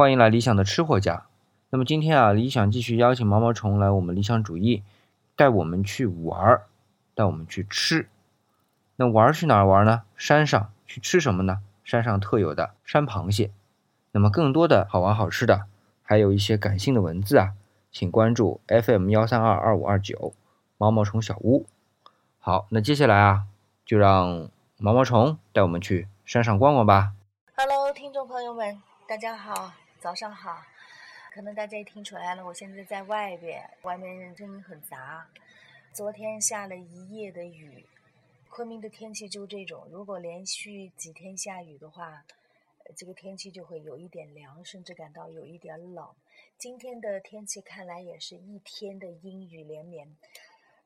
欢迎来理想的吃货家。那么今天啊，理想继续邀请毛毛虫来我们理想主义，带我们去玩儿，带我们去吃。那玩儿去哪儿玩呢？山上去吃什么呢？山上特有的山螃蟹。那么更多的好玩好吃的，还有一些感性的文字啊，请关注 FM 幺三二二五二九毛毛虫小屋。好，那接下来啊，就让毛毛虫带我们去山上逛逛吧。Hello，听众朋友们，大家好，早上好。可能大家也听出来了，我现在在外边，外面声音很杂。昨天下了一夜的雨，昆明的天气就这种，如果连续几天下雨的话，这个天气就会有一点凉，甚至感到有一点冷。今天的天气看来也是一天的阴雨连绵。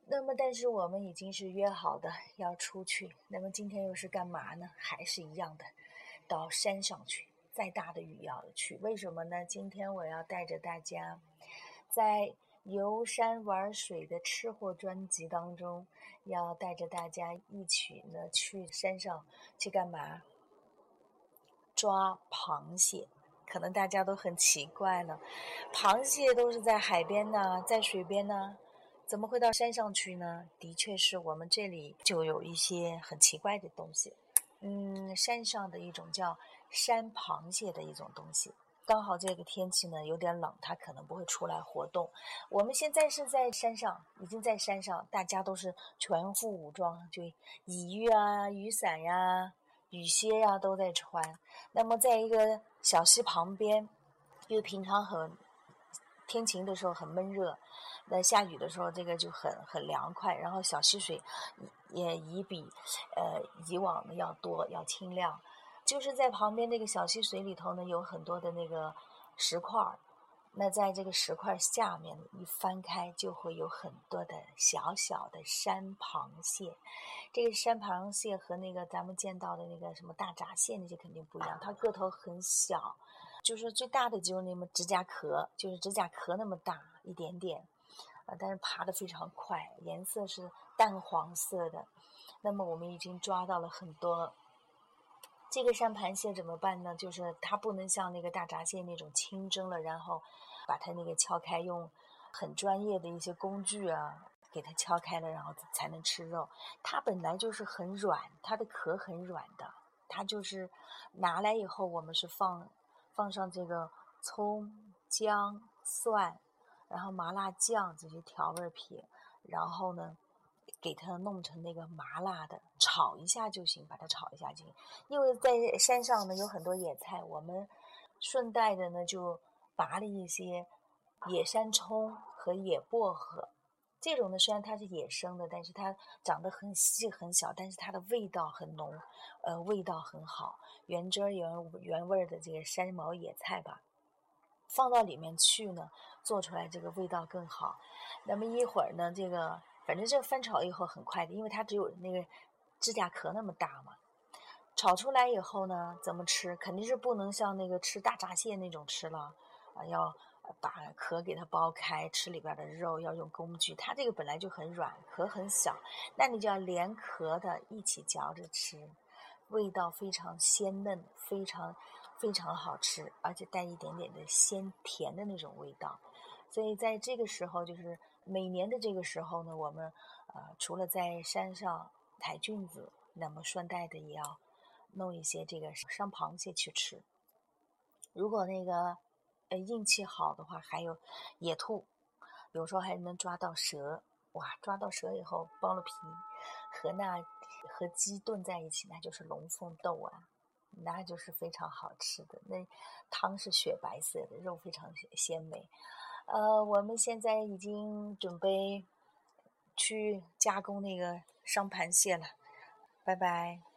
那么，但是我们已经是约好的要出去。那么今天又是干嘛呢？还是一样的，到山上去。再大的雨也要去，为什么呢？今天我要带着大家，在游山玩水的吃货专辑当中，要带着大家一起呢去山上去干嘛？抓螃蟹。可能大家都很奇怪了，螃蟹都是在海边呢，在水边呢，怎么会到山上去呢？的确是我们这里就有一些很奇怪的东西。嗯，山上的一种叫山螃蟹的一种东西，刚好这个天气呢有点冷，它可能不会出来活动。我们现在是在山上，已经在山上，大家都是全副武装，就雨衣啊、雨伞呀、雨靴呀都在穿。那么在一个小溪旁边，因为平常很天晴的时候很闷热，那下雨的时候这个就很很凉快，然后小溪水也也比呃以往的要多要清亮。就是在旁边那个小溪水里头呢，有很多的那个石块儿，那在这个石块下面一翻开，就会有很多的小小的山螃蟹。这个山螃蟹和那个咱们见到的那个什么大闸蟹那些肯定不一样，它个头很小，就是最大的只有那么指甲壳，就是指甲壳那么大一点点，啊，但是爬得非常快，颜色是淡黄色的。那么我们已经抓到了很多。这个山螃蟹怎么办呢？就是它不能像那个大闸蟹那种清蒸了，然后把它那个敲开，用很专业的一些工具啊，给它敲开了，然后才能吃肉。它本来就是很软，它的壳很软的。它就是拿来以后，我们是放放上这个葱、姜、蒜，然后麻辣酱这些调味品，然后呢。给它弄成那个麻辣的，炒一下就行，把它炒一下就行。因为在山上呢有很多野菜，我们顺带的呢就拔了一些野山葱和野薄荷。这种呢虽然它是野生的，但是它长得很细很小，但是它的味道很浓，呃，味道很好，原汁原原味的这个山毛野菜吧，放到里面去呢，做出来这个味道更好。那么一会儿呢，这个。反正这个翻炒以后很快的，因为它只有那个指甲壳那么大嘛。炒出来以后呢，怎么吃？肯定是不能像那个吃大闸蟹那种吃了啊，要把壳给它剥开，吃里边的肉，要用工具。它这个本来就很软，壳很小，那你就要连壳的一起嚼着吃，味道非常鲜嫩，非常非常好吃，而且带一点点的鲜甜的那种味道。所以在这个时候就是。每年的这个时候呢，我们呃除了在山上采菌子，那么顺带的也要弄一些这个山螃蟹去吃。如果那个呃运气好的话，还有野兔，有时候还能抓到蛇。哇，抓到蛇以后剥了皮，和那和鸡炖在一起，那就是龙凤斗啊，那就是非常好吃的。那汤是雪白色的，肉非常鲜美。呃，我们现在已经准备去加工那个商盘蟹了，拜拜。